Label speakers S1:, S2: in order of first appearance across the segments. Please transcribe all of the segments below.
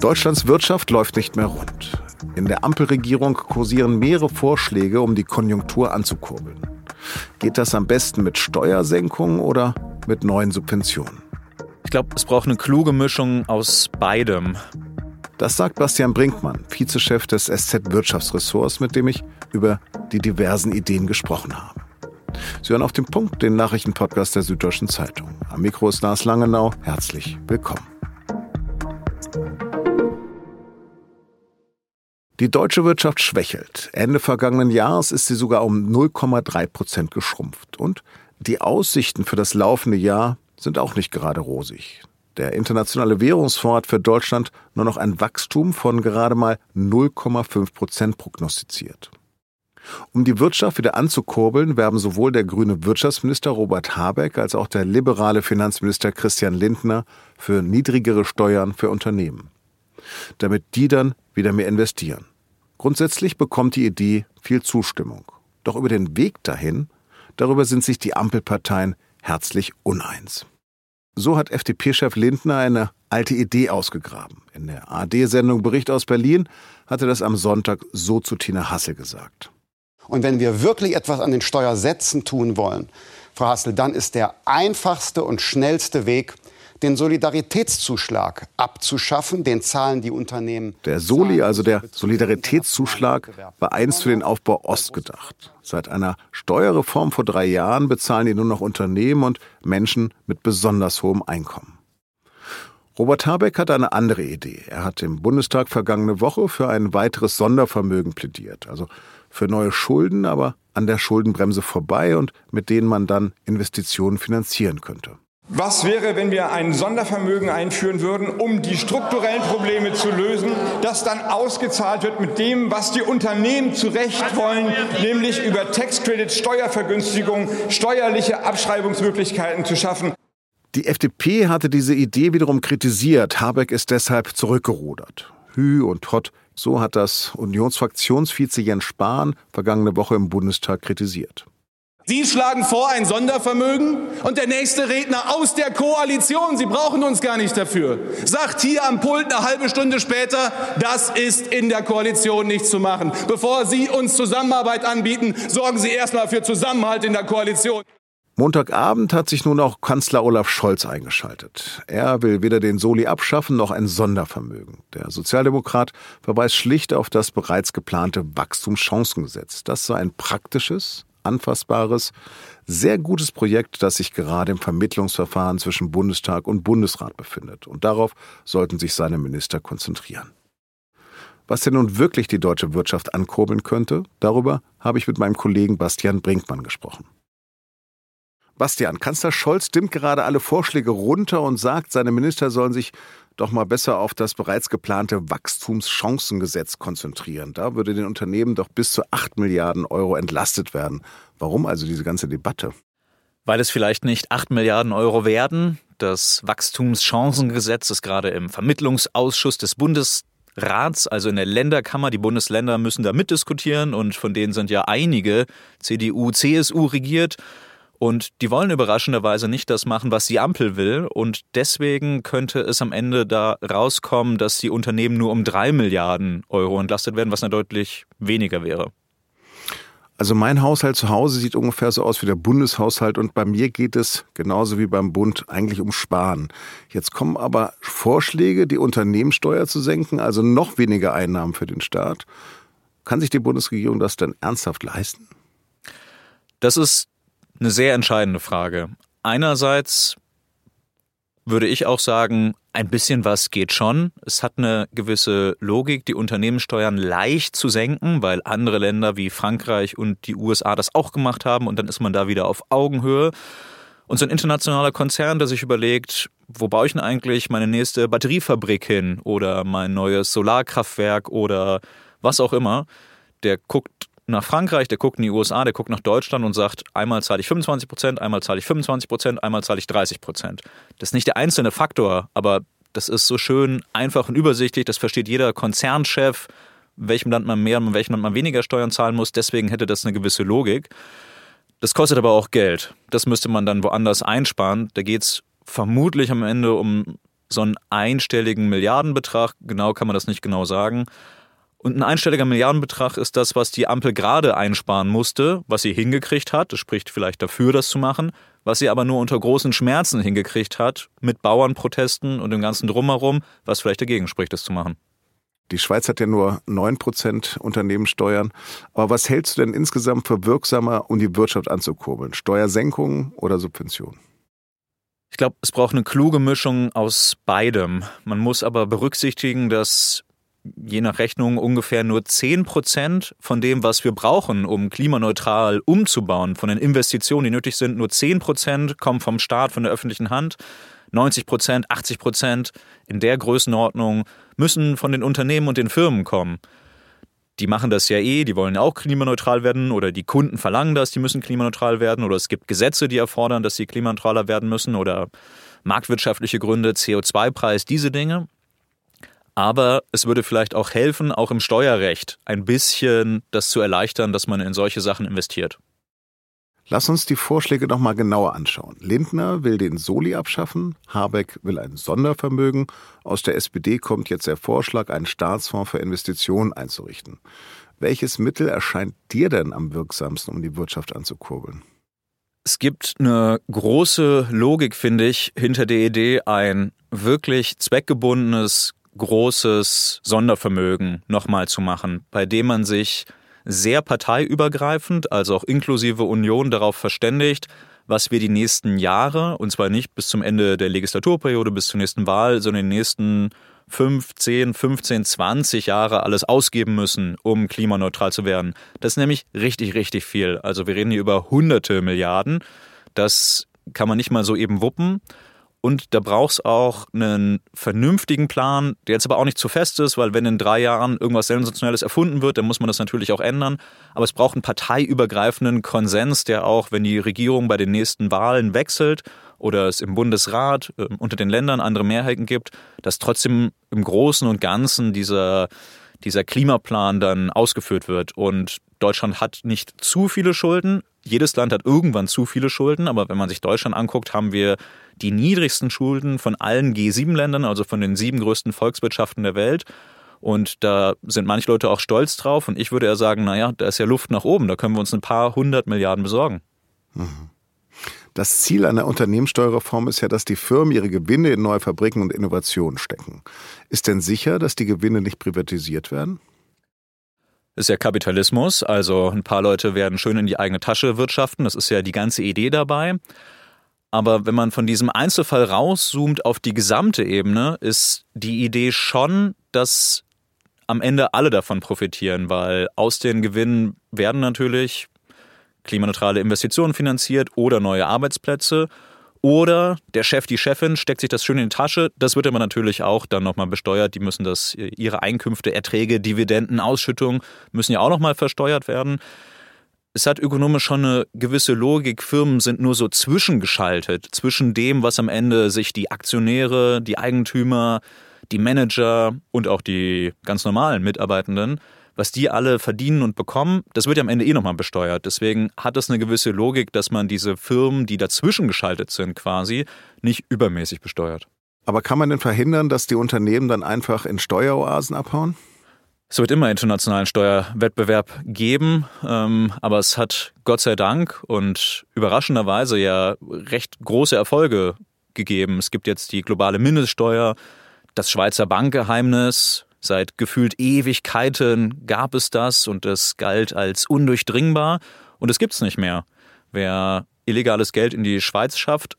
S1: Deutschlands Wirtschaft läuft nicht mehr rund. In der Ampelregierung kursieren mehrere Vorschläge, um die Konjunktur anzukurbeln. Geht das am besten mit Steuersenkungen oder mit neuen Subventionen?
S2: Ich glaube, es braucht eine kluge Mischung aus beidem.
S1: Das sagt Bastian Brinkmann, Vizechef des SZ-Wirtschaftsressorts, mit dem ich über die diversen Ideen gesprochen habe. Sie hören auf den Punkt den Nachrichtenpodcast der Süddeutschen Zeitung. Am Mikro ist Lars Langenau. Herzlich willkommen. Die deutsche Wirtschaft schwächelt. Ende vergangenen Jahres ist sie sogar um 0,3 Prozent geschrumpft. Und die Aussichten für das laufende Jahr sind auch nicht gerade rosig. Der Internationale Währungsfonds hat für Deutschland nur noch ein Wachstum von gerade mal 0,5 Prozent prognostiziert. Um die Wirtschaft wieder anzukurbeln, werben sowohl der grüne Wirtschaftsminister Robert Habeck als auch der liberale Finanzminister Christian Lindner für niedrigere Steuern für Unternehmen, damit die dann wieder mehr investieren. Grundsätzlich bekommt die Idee viel Zustimmung. Doch über den Weg dahin, darüber sind sich die Ampelparteien herzlich uneins. So hat FDP-Chef Lindner eine alte Idee ausgegraben. In der AD-Sendung Bericht aus Berlin hatte das am Sonntag so zu Tina Hassel gesagt.
S3: Und wenn wir wirklich etwas an den Steuersätzen tun wollen, Frau Hassel, dann ist der einfachste und schnellste Weg, den Solidaritätszuschlag abzuschaffen, den zahlen die Unternehmen.
S1: Der Soli, also der Solidaritätszuschlag, war einst für den Aufbau Ost gedacht. Seit einer Steuerreform vor drei Jahren bezahlen die nur noch Unternehmen und Menschen mit besonders hohem Einkommen. Robert Habeck hat eine andere Idee. Er hat im Bundestag vergangene Woche für ein weiteres Sondervermögen plädiert. Also für neue Schulden, aber an der Schuldenbremse vorbei und mit denen man dann Investitionen finanzieren könnte.
S4: Was wäre, wenn wir ein Sondervermögen einführen würden, um die strukturellen Probleme zu lösen, das dann ausgezahlt wird mit dem, was die Unternehmen zu Recht wollen, nämlich über Tax Credits, Steuervergünstigung, steuerliche Abschreibungsmöglichkeiten zu schaffen.
S1: Die FDP hatte diese Idee wiederum kritisiert. Habeck ist deshalb zurückgerudert. Hü und Hott, so hat das Unionsfraktionsvize Jens Spahn vergangene Woche im Bundestag kritisiert.
S5: Sie schlagen vor ein Sondervermögen und der nächste Redner aus der Koalition, Sie brauchen uns gar nicht dafür, sagt hier am Pult eine halbe Stunde später, das ist in der Koalition nicht zu machen. Bevor Sie uns Zusammenarbeit anbieten, sorgen Sie erstmal für Zusammenhalt in der Koalition.
S1: Montagabend hat sich nun auch Kanzler Olaf Scholz eingeschaltet. Er will weder den Soli abschaffen noch ein Sondervermögen. Der Sozialdemokrat verweist schlicht auf das bereits geplante Wachstumschancengesetz. Das sei ein praktisches, anfassbares, sehr gutes Projekt, das sich gerade im Vermittlungsverfahren zwischen Bundestag und Bundesrat befindet. Und darauf sollten sich seine Minister konzentrieren. Was denn nun wirklich die deutsche Wirtschaft ankurbeln könnte, darüber habe ich mit meinem Kollegen Bastian Brinkmann gesprochen. Bastian, Kanzler Scholz dimmt gerade alle Vorschläge runter und sagt, seine Minister sollen sich doch mal besser auf das bereits geplante Wachstumschancengesetz konzentrieren. Da würde den Unternehmen doch bis zu 8 Milliarden Euro entlastet werden. Warum also diese ganze Debatte?
S2: Weil es vielleicht nicht 8 Milliarden Euro werden. Das Wachstumschancengesetz ist gerade im Vermittlungsausschuss des Bundesrats, also in der Länderkammer. Die Bundesländer müssen da mitdiskutieren und von denen sind ja einige CDU, CSU regiert. Und die wollen überraschenderweise nicht das machen, was die Ampel will. Und deswegen könnte es am Ende da rauskommen, dass die Unternehmen nur um drei Milliarden Euro entlastet werden, was dann deutlich weniger wäre.
S1: Also mein Haushalt zu Hause sieht ungefähr so aus wie der Bundeshaushalt und bei mir geht es genauso wie beim Bund eigentlich um Sparen. Jetzt kommen aber Vorschläge, die Unternehmenssteuer zu senken, also noch weniger Einnahmen für den Staat. Kann sich die Bundesregierung das denn ernsthaft leisten?
S2: Das ist eine sehr entscheidende Frage. Einerseits würde ich auch sagen, ein bisschen was geht schon. Es hat eine gewisse Logik, die Unternehmenssteuern leicht zu senken, weil andere Länder wie Frankreich und die USA das auch gemacht haben und dann ist man da wieder auf Augenhöhe. Und so ein internationaler Konzern, der sich überlegt, wo baue ich denn eigentlich meine nächste Batteriefabrik hin oder mein neues Solarkraftwerk oder was auch immer, der guckt nach Frankreich, der guckt in die USA, der guckt nach Deutschland und sagt, einmal zahle ich 25 Prozent, einmal zahle ich 25 Prozent, einmal zahle ich 30 Prozent. Das ist nicht der einzelne Faktor, aber das ist so schön einfach und übersichtlich, das versteht jeder Konzernchef, welchem Land man mehr und welchem Land man weniger Steuern zahlen muss. Deswegen hätte das eine gewisse Logik. Das kostet aber auch Geld. Das müsste man dann woanders einsparen. Da geht es vermutlich am Ende um so einen einstelligen Milliardenbetrag. Genau kann man das nicht genau sagen. Und ein einstelliger Milliardenbetrag ist das, was die Ampel gerade einsparen musste, was sie hingekriegt hat. Das spricht vielleicht dafür, das zu machen. Was sie aber nur unter großen Schmerzen hingekriegt hat, mit Bauernprotesten und dem ganzen Drumherum, was vielleicht dagegen spricht, das zu machen.
S1: Die Schweiz hat ja nur 9% Unternehmenssteuern. Aber was hältst du denn insgesamt für wirksamer, um die Wirtschaft anzukurbeln? Steuersenkungen oder Subventionen?
S2: Ich glaube, es braucht eine kluge Mischung aus beidem. Man muss aber berücksichtigen, dass je nach Rechnung ungefähr nur 10 Prozent von dem, was wir brauchen, um klimaneutral umzubauen, von den Investitionen, die nötig sind, nur 10 Prozent kommen vom Staat, von der öffentlichen Hand. 90 Prozent, 80 Prozent in der Größenordnung müssen von den Unternehmen und den Firmen kommen. Die machen das ja eh, die wollen auch klimaneutral werden oder die Kunden verlangen das, die müssen klimaneutral werden oder es gibt Gesetze, die erfordern, dass sie klimaneutraler werden müssen oder marktwirtschaftliche Gründe, CO2-Preis, diese Dinge. Aber es würde vielleicht auch helfen, auch im Steuerrecht ein bisschen das zu erleichtern, dass man in solche Sachen investiert.
S1: Lass uns die Vorschläge noch mal genauer anschauen. Lindner will den Soli abschaffen, Habeck will ein Sondervermögen. Aus der SPD kommt jetzt der Vorschlag, einen Staatsfonds für Investitionen einzurichten. Welches Mittel erscheint dir denn am wirksamsten, um die Wirtschaft anzukurbeln?
S2: Es gibt eine große Logik, finde ich, hinter der Idee, ein wirklich zweckgebundenes, großes Sondervermögen nochmal zu machen, bei dem man sich sehr parteiübergreifend, also auch inklusive Union, darauf verständigt, was wir die nächsten Jahre, und zwar nicht bis zum Ende der Legislaturperiode, bis zur nächsten Wahl, sondern in den nächsten 5, 10, 15, 20 Jahre alles ausgeben müssen, um klimaneutral zu werden. Das ist nämlich richtig, richtig viel. Also wir reden hier über hunderte Milliarden. Das kann man nicht mal so eben wuppen. Und da braucht es auch einen vernünftigen Plan, der jetzt aber auch nicht zu fest ist, weil wenn in drei Jahren irgendwas Sensationelles erfunden wird, dann muss man das natürlich auch ändern. Aber es braucht einen parteiübergreifenden Konsens, der auch, wenn die Regierung bei den nächsten Wahlen wechselt oder es im Bundesrat äh, unter den Ländern andere Mehrheiten gibt, dass trotzdem im Großen und Ganzen dieser, dieser Klimaplan dann ausgeführt wird. Und Deutschland hat nicht zu viele Schulden. Jedes Land hat irgendwann zu viele Schulden, aber wenn man sich Deutschland anguckt, haben wir die niedrigsten Schulden von allen G7-Ländern, also von den sieben größten Volkswirtschaften der Welt. Und da sind manche Leute auch stolz drauf. Und ich würde ja sagen, naja, da ist ja Luft nach oben. Da können wir uns ein paar hundert Milliarden besorgen.
S1: Mhm. Das Ziel einer Unternehmenssteuerreform ist ja, dass die Firmen ihre Gewinne in neue Fabriken und Innovationen stecken. Ist denn sicher, dass die Gewinne nicht privatisiert werden?
S2: ist ja Kapitalismus, also ein paar Leute werden schön in die eigene Tasche wirtschaften, das ist ja die ganze Idee dabei. Aber wenn man von diesem Einzelfall rauszoomt auf die gesamte Ebene, ist die Idee schon, dass am Ende alle davon profitieren, weil aus den Gewinnen werden natürlich klimaneutrale Investitionen finanziert oder neue Arbeitsplätze. Oder der Chef, die Chefin steckt sich das schön in die Tasche. Das wird aber natürlich auch dann nochmal besteuert. Die müssen das, ihre Einkünfte, Erträge, Dividenden, Ausschüttungen müssen ja auch nochmal versteuert werden es hat ökonomisch schon eine gewisse Logik. Firmen sind nur so zwischengeschaltet zwischen dem, was am Ende sich die Aktionäre, die Eigentümer, die Manager und auch die ganz normalen Mitarbeitenden, was die alle verdienen und bekommen, das wird ja am Ende eh nochmal besteuert. Deswegen hat es eine gewisse Logik, dass man diese Firmen, die dazwischen geschaltet sind, quasi nicht übermäßig besteuert.
S1: Aber kann man denn verhindern, dass die Unternehmen dann einfach in Steueroasen abhauen?
S2: Es wird immer internationalen Steuerwettbewerb geben, ähm, aber es hat Gott sei Dank und überraschenderweise ja recht große Erfolge gegeben. Es gibt jetzt die globale Mindeststeuer, das Schweizer Bankgeheimnis. Seit gefühlt Ewigkeiten gab es das und es galt als undurchdringbar und es gibt es nicht mehr. Wer illegales Geld in die Schweiz schafft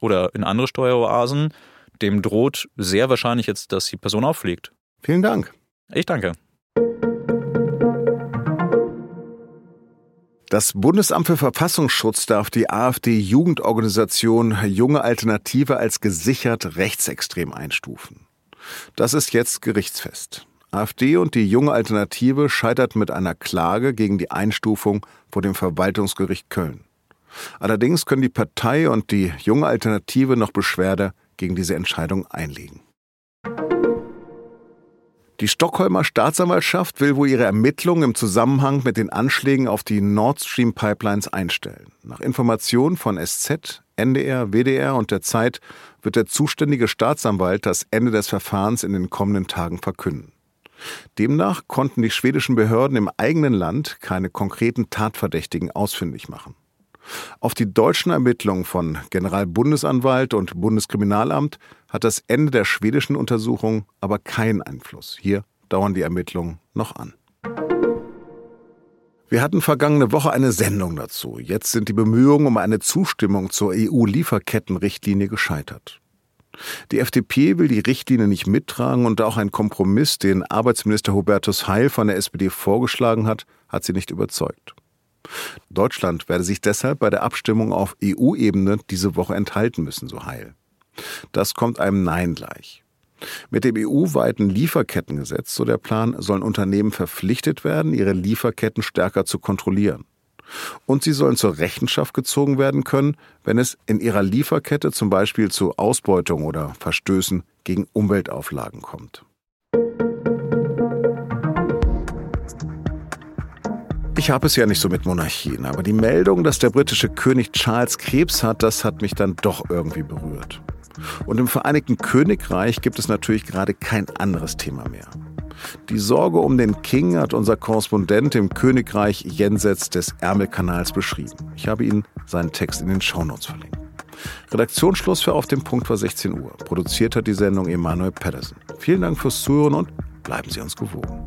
S2: oder in andere Steueroasen, dem droht sehr wahrscheinlich jetzt, dass die Person auffliegt.
S1: Vielen Dank.
S2: Ich danke.
S1: Das Bundesamt für Verfassungsschutz darf die AfD-Jugendorganisation Junge Alternative als gesichert rechtsextrem einstufen. Das ist jetzt gerichtsfest. AfD und die Junge Alternative scheiterten mit einer Klage gegen die Einstufung vor dem Verwaltungsgericht Köln. Allerdings können die Partei und die Junge Alternative noch Beschwerde gegen diese Entscheidung einlegen. Die Stockholmer Staatsanwaltschaft will wohl ihre Ermittlungen im Zusammenhang mit den Anschlägen auf die Nord Stream Pipelines einstellen. Nach Informationen von SZ, NDR, WDR und der Zeit wird der zuständige Staatsanwalt das Ende des Verfahrens in den kommenden Tagen verkünden. Demnach konnten die schwedischen Behörden im eigenen Land keine konkreten Tatverdächtigen ausfindig machen. Auf die deutschen Ermittlungen von Generalbundesanwalt und Bundeskriminalamt hat das Ende der schwedischen Untersuchung aber keinen Einfluss. Hier dauern die Ermittlungen noch an. Wir hatten vergangene Woche eine Sendung dazu. Jetzt sind die Bemühungen um eine Zustimmung zur EU-Lieferkettenrichtlinie gescheitert. Die FDP will die Richtlinie nicht mittragen und auch ein Kompromiss, den Arbeitsminister Hubertus Heil von der SPD vorgeschlagen hat, hat sie nicht überzeugt. Deutschland werde sich deshalb bei der Abstimmung auf EU-Ebene diese Woche enthalten müssen, so Heil. Das kommt einem Nein gleich. Mit dem EU-weiten Lieferkettengesetz, so der Plan, sollen Unternehmen verpflichtet werden, ihre Lieferketten stärker zu kontrollieren. Und sie sollen zur Rechenschaft gezogen werden können, wenn es in ihrer Lieferkette zum Beispiel zu Ausbeutung oder Verstößen gegen Umweltauflagen kommt. Ich habe es ja nicht so mit Monarchien, aber die Meldung, dass der britische König Charles Krebs hat, das hat mich dann doch irgendwie berührt. Und im Vereinigten Königreich gibt es natürlich gerade kein anderes Thema mehr. Die Sorge um den King hat unser Korrespondent im Königreich jenseits des Ärmelkanals beschrieben. Ich habe Ihnen seinen Text in den Shownotes verlinkt. Redaktionsschluss für Auf dem Punkt war 16 Uhr. Produziert hat die Sendung Emanuel Pedersen. Vielen Dank fürs Zuhören und bleiben Sie uns gewogen.